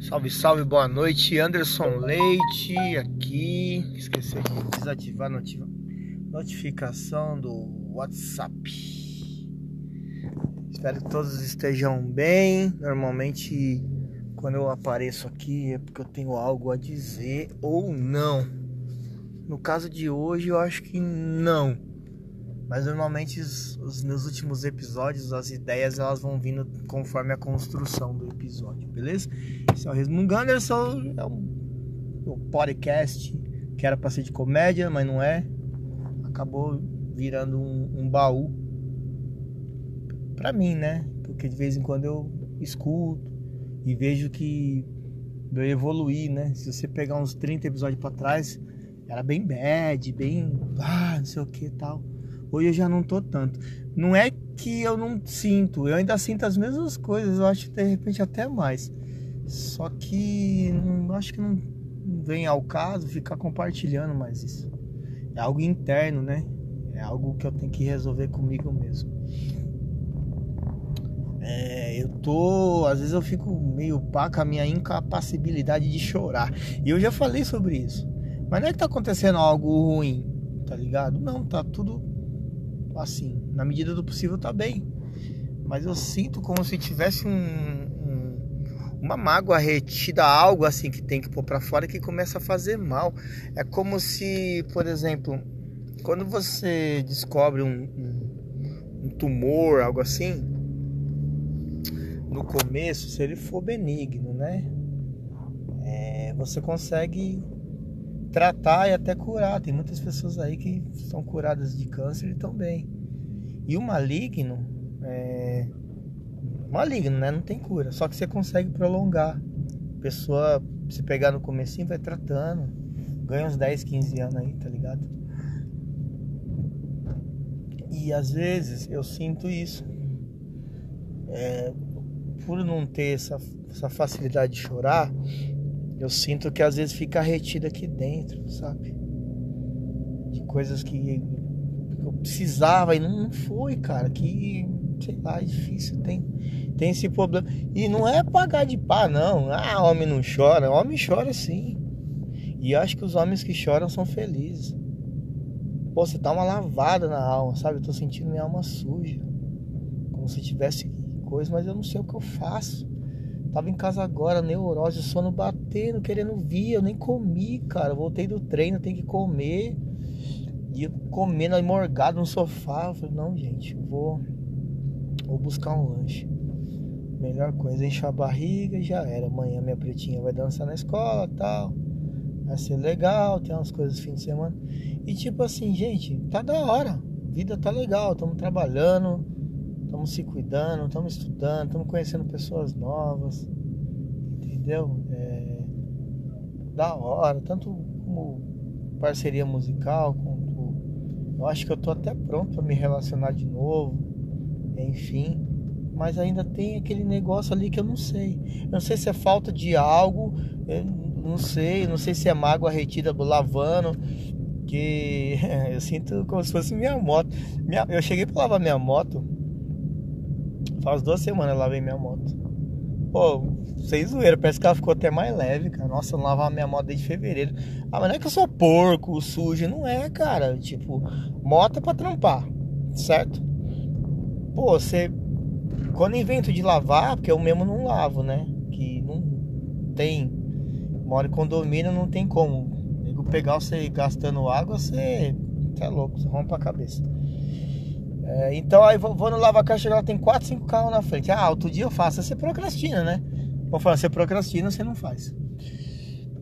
Salve, salve, boa noite. Anderson Leite aqui. Esqueci de desativar a notificação do WhatsApp. Espero que todos estejam bem. Normalmente, quando eu apareço aqui é porque eu tenho algo a dizer ou não. No caso de hoje, eu acho que não mas normalmente os, os, meus últimos episódios, as ideias, elas vão vindo conforme a construção do episódio, beleza? Esse é o Resmungo Ganderson, é um, um podcast que era pra ser de comédia, mas não é. Acabou virando um, um baú pra mim, né? Porque de vez em quando eu escuto e vejo que eu evoluí, né? Se você pegar uns 30 episódios para trás, era bem bad, bem. Ah, não sei o que tal. Hoje eu já não tô tanto. Não é que eu não sinto, eu ainda sinto as mesmas coisas, eu acho de repente até mais. Só que não, acho que não vem ao caso ficar compartilhando mais isso. É algo interno, né? É algo que eu tenho que resolver comigo mesmo. É, eu tô. Às vezes eu fico meio pá com a minha incapacidade de chorar. E eu já falei sobre isso. Mas não é que tá acontecendo algo ruim, tá ligado? Não, tá tudo assim, na medida do possível tá bem. Mas eu sinto como se tivesse um, um, uma mágoa retida, algo assim que tem que pôr para fora que começa a fazer mal. É como se, por exemplo, quando você descobre um, um, um tumor, algo assim, no começo, se ele for benigno, né? É, você consegue tratar e até curar. Tem muitas pessoas aí que são curadas de câncer e estão bem. E o maligno, é... maligno, né? Não tem cura. Só que você consegue prolongar. A pessoa, se pegar no comecinho, vai tratando. Ganha uns 10, 15 anos aí, tá ligado? E às vezes eu sinto isso. É... Por não ter essa, essa facilidade de chorar, eu sinto que às vezes fica retido aqui dentro, sabe? De coisas que eu precisava e não foi, cara. Que, sei lá, é difícil, tem, tem esse problema. E não é pagar de pá, não. Ah, homem não chora. Homem chora sim. E acho que os homens que choram são felizes. Pô, você dá uma lavada na alma, sabe? Eu tô sentindo minha alma suja. Como se tivesse coisa, mas eu não sei o que eu faço. Tava em casa agora, neurose, sono batendo, querendo vir. Eu nem comi, cara. Voltei do treino, tenho que comer. E eu comendo aí morgado no sofá. Eu falei, não, gente, vou, vou buscar um lanche. Melhor coisa, encher a barriga e já era. Amanhã minha pretinha vai dançar na escola tal. Vai ser legal, tem umas coisas no fim de semana. E tipo assim, gente, tá da hora. Vida tá legal, estamos trabalhando estamos se cuidando, estamos estudando, estamos conhecendo pessoas novas, entendeu? É, da hora, tanto como parceria musical, quanto eu acho que eu tô até pronto para me relacionar de novo, enfim, mas ainda tem aquele negócio ali que eu não sei. Eu não sei se é falta de algo, eu não sei, não sei se é mágoa retida lavando, que eu sinto como se fosse minha moto. Minha, eu cheguei para lavar minha moto Faz duas semanas eu lavei minha moto. Pô, sem zoeira, parece que ela ficou até mais leve, cara. Nossa, eu não lavava minha moto desde fevereiro. Ah, mas não é que eu sou porco, sujo, não é, cara. Tipo, moto é pra trampar, certo? Pô, você. Quando invento de lavar, porque eu mesmo não lavo, né? Que não tem. Mora em condomínio, não tem como. Pegar você gastando água, você. Você é louco, você rompe a cabeça. É, então aí vou, vou no lava-car, chega lá, tem 4, 5 carros na frente. Ah, outro dia eu faço. Você procrastina, né? Vou falar, você procrastina, você não faz.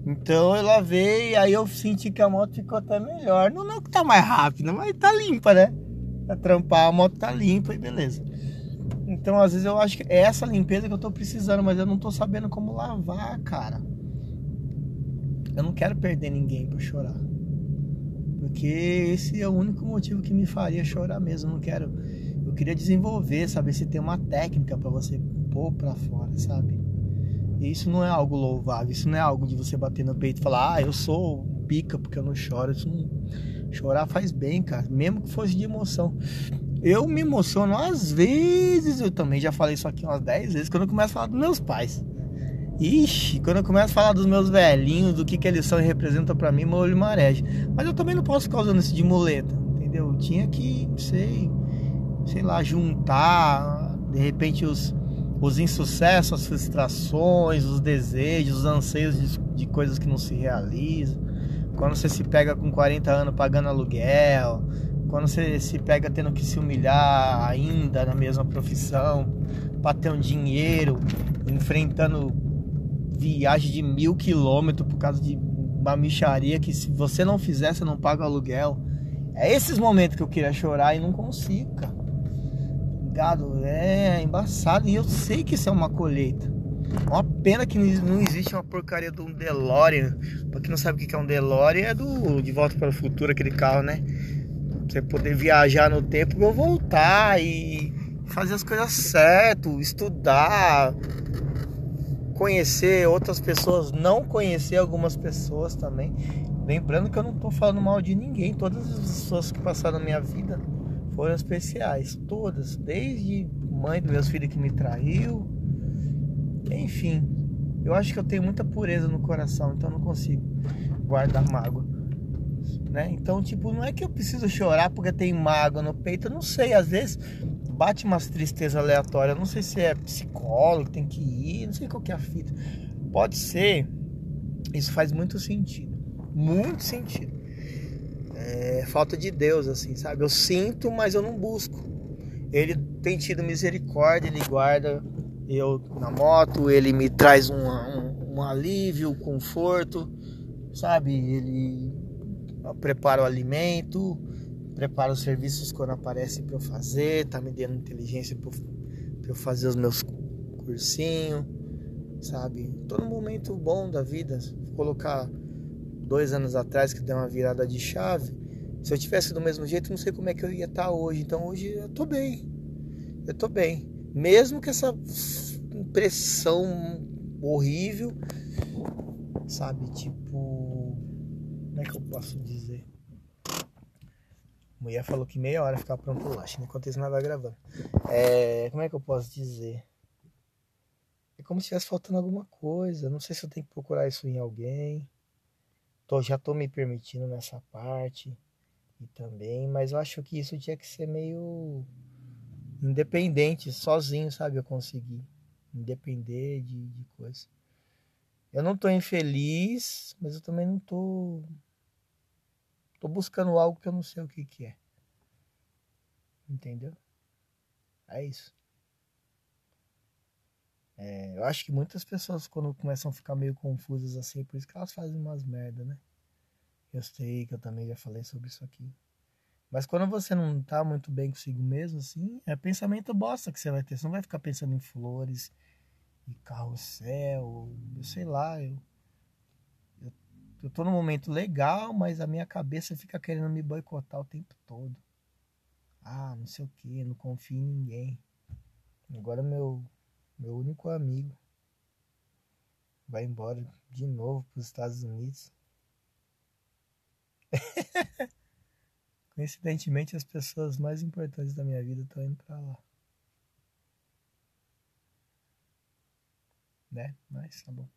Então eu lavei, aí eu senti que a moto ficou até melhor. Não, não que tá mais rápida, mas tá limpa, né? Pra trampar, a moto tá limpa e beleza. Então às vezes eu acho que é essa limpeza que eu tô precisando, mas eu não tô sabendo como lavar, cara. Eu não quero perder ninguém pra chorar. Porque esse é o único motivo que me faria chorar mesmo. Eu não quero. Eu queria desenvolver, saber se tem uma técnica para você pôr para fora, sabe? E isso não é algo louvável. Isso não é algo de você bater no peito e falar, ah, eu sou pica porque eu não choro. Isso não... Chorar faz bem, cara. Mesmo que fosse de emoção. eu me emociono às vezes, eu também já falei isso aqui umas 10 vezes, quando eu começo a falar dos meus pais. Ixi, quando eu começo a falar dos meus velhinhos, do que, que eles são e representam para mim, meu olho mareja. Mas eu também não posso ficar usando isso de muleta, entendeu? Eu tinha que, sei, sei lá, juntar, de repente, os, os insucessos, as frustrações, os desejos, os anseios de, de coisas que não se realizam. Quando você se pega com 40 anos pagando aluguel, quando você se pega tendo que se humilhar ainda na mesma profissão para ter um dinheiro, enfrentando viagem de mil quilômetros por causa de uma micharia que se você não fizer, você não paga o aluguel. É esses momentos que eu queria chorar e não consigo, cara. Ligado? É embaçado e eu sei que isso é uma colheita. Uma pena que não existe uma porcaria de um DeLorean. Pra quem não sabe o que é um DeLorean, é do De Volta para o Futuro, aquele carro, né? Você poder viajar no tempo e voltar e fazer as coisas certo, estudar, conhecer outras pessoas, não conhecer algumas pessoas também. Lembrando que eu não estou falando mal de ninguém, todas as pessoas que passaram na minha vida foram especiais, todas, desde mãe dos meus filhos que me traiu, enfim. Eu acho que eu tenho muita pureza no coração, então não consigo guardar mágoa né? Então, tipo, não é que eu preciso chorar porque tem mágoa no peito, eu não sei, às vezes bate umas tristezas aleatórias, não sei se é psicólogo, tem que ir, não sei qual que é a fita. Pode ser, isso faz muito sentido, muito sentido. É falta de Deus, assim, sabe? Eu sinto, mas eu não busco. Ele tem tido misericórdia, ele guarda eu na moto, ele me traz um, um, um alívio, um conforto, sabe? Ele prepara o alimento, prepara os serviços quando aparece para eu fazer, tá me dando inteligência para eu fazer os meus cursinhos, sabe? Todo momento bom da vida. Vou colocar dois anos atrás que deu uma virada de chave. Se eu tivesse do mesmo jeito, não sei como é que eu ia estar tá hoje. Então hoje eu tô bem. Eu tô bem. Mesmo que essa impressão horrível, sabe? Tipo, como é que eu posso dizer? A mulher falou que meia hora ficar pronto o lanche, enquanto isso nós vai gravando. É, como é que eu posso dizer? É como se estivesse faltando alguma coisa. Não sei se eu tenho que procurar isso em alguém. Tô, já tô me permitindo nessa parte e também, mas eu acho que isso tinha que ser meio independente, sozinho, sabe? Eu consegui independer de, de coisa. Eu não tô infeliz, mas eu também não tô Tô buscando algo que eu não sei o que, que é. Entendeu? É isso. É, eu acho que muitas pessoas, quando começam a ficar meio confusas assim, por isso que elas fazem umas merda, né? Eu sei que eu também já falei sobre isso aqui. Mas quando você não tá muito bem consigo mesmo, assim, é pensamento bosta que você vai ter. Você não vai ficar pensando em flores e carrossel, eu sei lá, eu eu tô num momento legal, mas a minha cabeça fica querendo me boicotar o tempo todo. Ah, não sei o que, não confio em ninguém. Agora meu meu único amigo vai embora de novo para os Estados Unidos. Coincidentemente, as pessoas mais importantes da minha vida estão indo para lá. Né? Mas tá bom.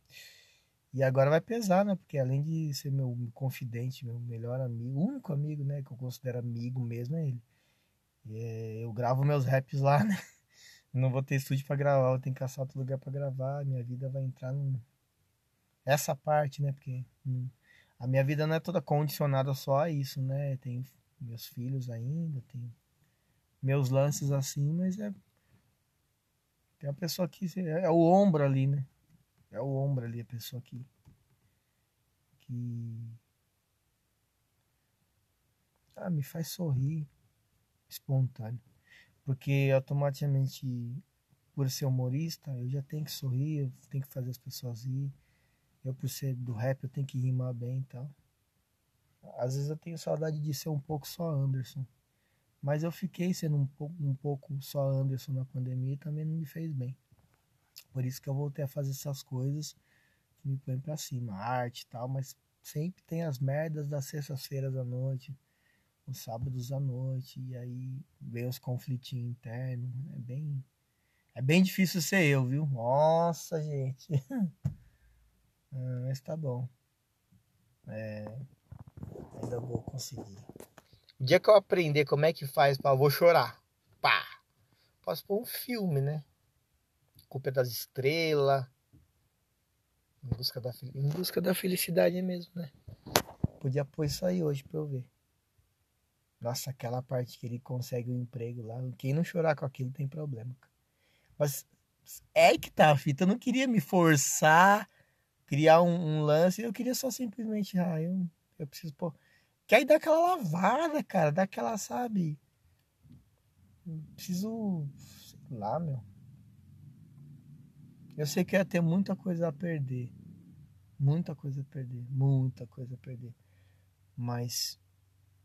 E agora vai pesar, né? Porque além de ser meu confidente, meu melhor amigo, único amigo, né? Que eu considero amigo mesmo é ele. É, eu gravo meus raps lá, né? Não vou ter estúdio para gravar, eu tenho que caçar outro lugar para gravar. Minha vida vai entrar num... essa parte, né? Porque hum, a minha vida não é toda condicionada só a isso, né? Tem meus filhos ainda, tem meus lances assim, mas é tem uma pessoa que é o ombro ali, né? É o ombro ali, a pessoa que. que. Ah, me faz sorrir espontâneo. Porque automaticamente, por ser humorista, eu já tenho que sorrir, eu tenho que fazer as pessoas rir. Eu, por ser do rap, eu tenho que rimar bem e tal. Às vezes eu tenho saudade de ser um pouco só Anderson. Mas eu fiquei sendo um pouco, um pouco só Anderson na pandemia e também não me fez bem. Por isso que eu voltei a fazer essas coisas que me põem pra cima, arte e tal, mas sempre tem as merdas das sextas-feiras à noite, os sábados à noite, e aí vem os conflitinhos internos. É bem. É bem difícil ser eu, viu? Nossa, gente. ah, mas tá bom. É, ainda vou conseguir. O dia que eu aprender como é que faz pra vou chorar. Pá! Posso pôr um filme, né? Culpa das estrelas. Em busca da, em busca da felicidade mesmo, né? Podia pôr isso aí hoje pra eu ver. Nossa, aquela parte que ele consegue o um emprego lá. Quem não chorar com aquilo tem problema. Mas é que tá, fita. Eu não queria me forçar, criar um, um lance. Eu queria só simplesmente, ah, eu, eu preciso pôr. Que aí dá aquela lavada, cara. Dá aquela, sabe? Preciso. Sei lá, meu. Eu sei que ia ter muita coisa a perder. Muita coisa a perder. Muita coisa a perder. Mas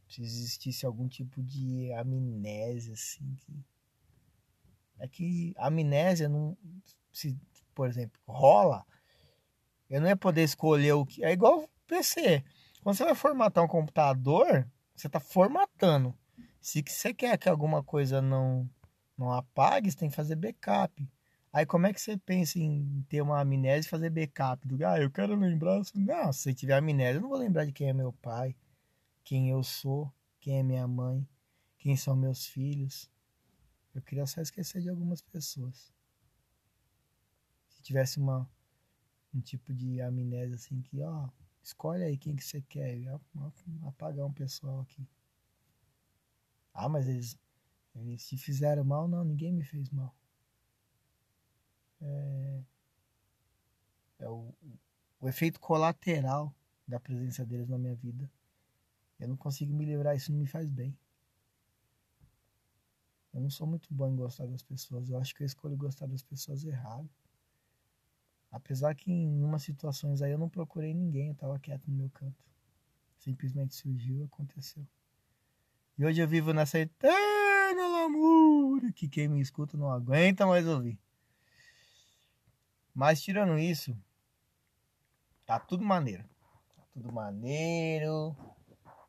se existisse algum tipo de amnésia, assim, que. É que amnésia não. Se, por exemplo, rola, eu não ia poder escolher o que. É igual PC. Quando você vai formatar um computador, você está formatando. Se você quer que alguma coisa não, não apague, você tem que fazer backup. Aí como é que você pensa em ter uma amnésia e fazer backup? Do, ah, eu quero lembrar. Não, se tiver amnésia, eu não vou lembrar de quem é meu pai quem eu sou, quem é minha mãe, quem são meus filhos. Eu queria só esquecer de algumas pessoas. Se tivesse uma um tipo de amnésia assim que, ó, escolhe aí quem que você quer, apagar um pessoal aqui. Ah, mas eles, eles te fizeram mal? Não, ninguém me fez mal. É, é o, o efeito colateral da presença deles na minha vida. Eu não consigo me livrar, isso não me faz bem. Eu não sou muito bom em gostar das pessoas. Eu acho que eu escolho gostar das pessoas errado. Apesar que em umas situações aí eu não procurei ninguém, eu tava quieto no meu canto. Simplesmente surgiu, aconteceu. E hoje eu vivo nessa eterna lamúria que quem me escuta não aguenta mais ouvir. Mas tirando isso, tá tudo maneiro. Tá tudo maneiro.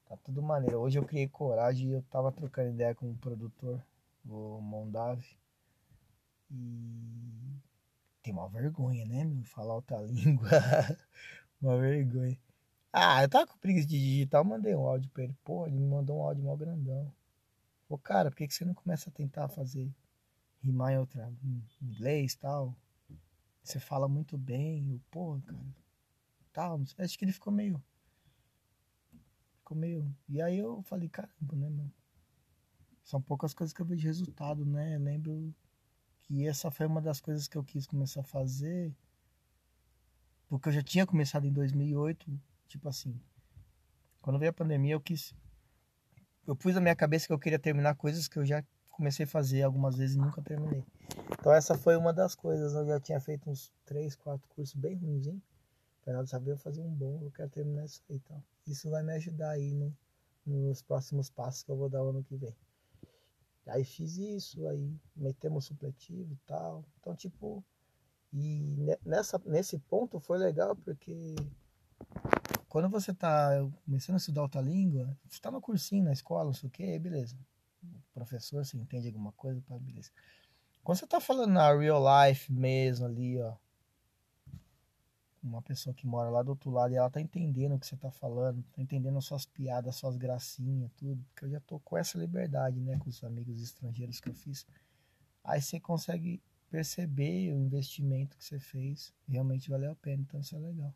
Tá tudo maneiro. Hoje eu criei coragem e eu tava trocando ideia com o produtor, o Mondave. E tem uma vergonha, né, meu? Falar outra língua. uma vergonha. Ah, eu tava com preguiça de digitar, eu mandei um áudio pra ele. Pô, ele me mandou um áudio mó grandão. Pô, cara, por que, que você não começa a tentar fazer rimar em outra em inglês e tal? Você fala muito bem. Eu, pô, cara. Tal. Acho que ele ficou meio ficou meio. E aí eu falei, caramba, né, mano? São poucas coisas que eu vejo resultado, né? Eu lembro que essa foi uma das coisas que eu quis começar a fazer. Porque eu já tinha começado em 2008, tipo assim. Quando veio a pandemia, eu quis. Eu pus na minha cabeça que eu queria terminar coisas que eu já comecei a fazer algumas vezes e nunca terminei. Então essa foi uma das coisas. Eu já tinha feito uns 3, 4 cursos bem ruins, hein? Pra saber eu fazer um bom, eu quero terminar isso aí então. isso vai me ajudar aí no, nos próximos passos que eu vou dar ano que vem. Aí fiz isso, aí metemos supletivo e tal. Então, tipo, e nessa, nesse ponto foi legal porque quando você tá começando a estudar outra língua, você tá no cursinho, na escola, não sei o que, beleza. Professor, você entende alguma coisa, beleza. Quando você tá falando na real life mesmo ali, ó, uma pessoa que mora lá do outro lado e ela tá entendendo o que você tá falando, tá entendendo as suas piadas, suas gracinhas, tudo, porque eu já tô com essa liberdade, né, com os amigos estrangeiros que eu fiz. Aí você consegue perceber o investimento que você fez, realmente valeu a pena, então isso é legal.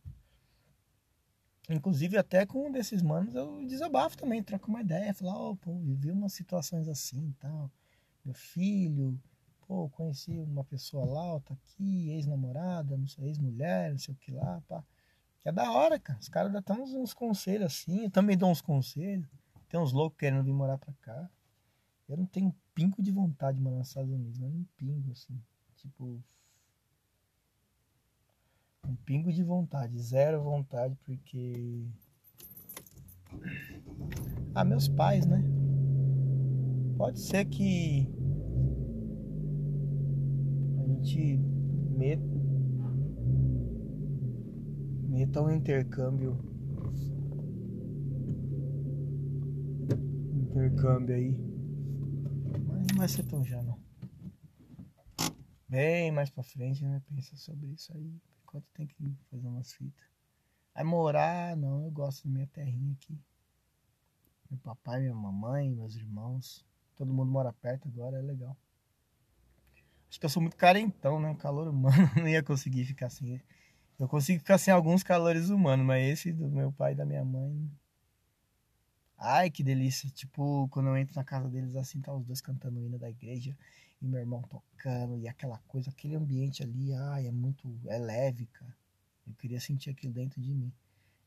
Inclusive até com um desses manos eu desabafo também, troco uma ideia, falar, oh, pô, vivi umas situações assim e tal. Meu filho, pô, conheci uma pessoa lá, tá aqui, ex-namorada, não sei, ex-mulher, não sei o que lá, pá. Que é da hora, cara. Os caras dão uns, uns conselhos assim, eu também dou uns conselhos. Tem uns loucos querendo vir morar pra cá. Eu não tenho um pingo de vontade de morar nos Estados Unidos, mas um pingo, assim. Tipo. Um pingo de vontade, zero vontade, porque. Ah, meus pais, né? Pode ser que gente meta um intercâmbio intercâmbio aí. Mas não vai ser tão já não. Bem mais pra frente, né? Pensa sobre isso aí. Enquanto tem que fazer umas fitas. Aí morar, não, eu gosto da minha terrinha aqui. Meu papai, minha mamãe, meus irmãos. Todo mundo mora perto agora, é legal. Acho que eu sou muito carentão, né? O calor humano não ia conseguir ficar sem. Eu consigo ficar sem alguns calores humanos, mas esse do meu pai e da minha mãe. Ai, que delícia. Tipo, quando eu entro na casa deles assim, tá os dois cantando o hino da igreja e meu irmão tocando e aquela coisa, aquele ambiente ali, ai, é muito. É leve, cara. Eu queria sentir aquilo dentro de mim.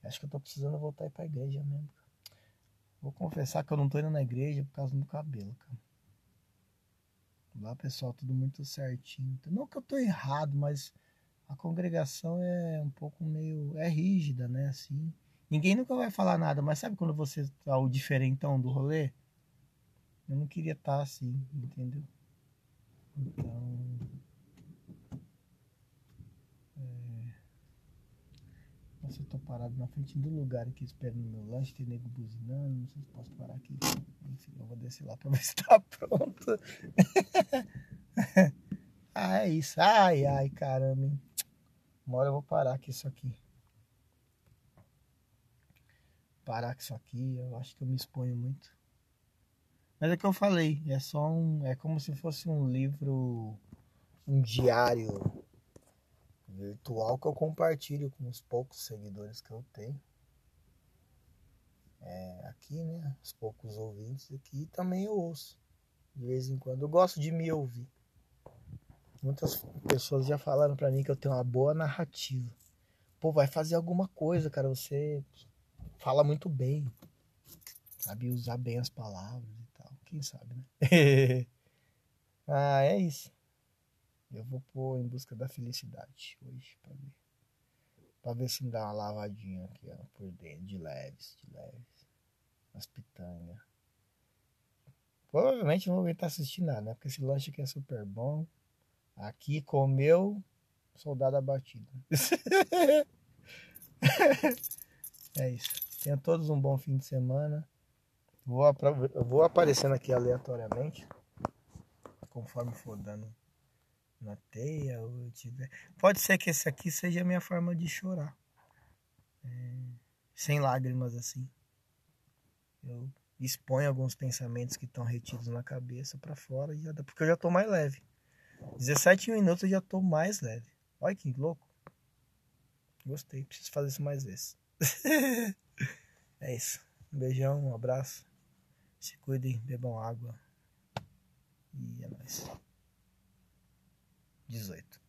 Acho que eu tô precisando voltar aí pra igreja mesmo, cara. Vou confessar que eu não tô indo na igreja por causa do cabelo, cara. Lá, pessoal, tudo muito certinho. Não que eu tô errado, mas a congregação é um pouco meio. é rígida, né? Assim. Ninguém nunca vai falar nada, mas sabe quando você tá o diferentão do rolê? Eu não queria estar tá assim, entendeu? Então. Nossa, eu tô parado na frente do lugar aqui esperando meu lanche, tem nego buzinando, não sei se posso parar aqui. Enfim, eu vou descer lá pra ver se tá pronto. ah, é isso. Ai, ai, caramba. Uma hora eu vou parar aqui isso aqui. Parar com isso aqui, eu acho que eu me exponho muito. Mas é que eu falei, é só um. É como se fosse um livro, um diário virtual que eu compartilho com os poucos seguidores que eu tenho. É, aqui, né? Os poucos ouvintes aqui também eu ouço. De vez em quando eu gosto de me ouvir. Muitas pessoas já falaram para mim que eu tenho uma boa narrativa. Pô, vai fazer alguma coisa, cara. Você fala muito bem. Sabe usar bem as palavras e tal. Quem sabe, né? ah, é isso. Eu vou pôr em busca da felicidade hoje pra ver. Pra ver se me dá uma lavadinha aqui, ó, por dentro, de leves, de leves. As pitangas. Provavelmente não vou estar assistindo nada, né? Porque esse lanche aqui é super bom. Aqui comeu soldado abatido. é isso. Tenham todos um bom fim de semana. Vou, vou aparecendo aqui aleatoriamente. Conforme for dando na teia ou tiver. Pode ser que esse aqui seja a minha forma de chorar. É, sem lágrimas assim. Eu exponho alguns pensamentos que estão retidos na cabeça para fora e já dá, porque eu já tô mais leve. 17 minutos eu já tô mais leve. Olha que louco. Gostei, preciso fazer isso mais vezes. é isso. Um beijão, um abraço. Se cuidem, bebam água. E é nóis. 18.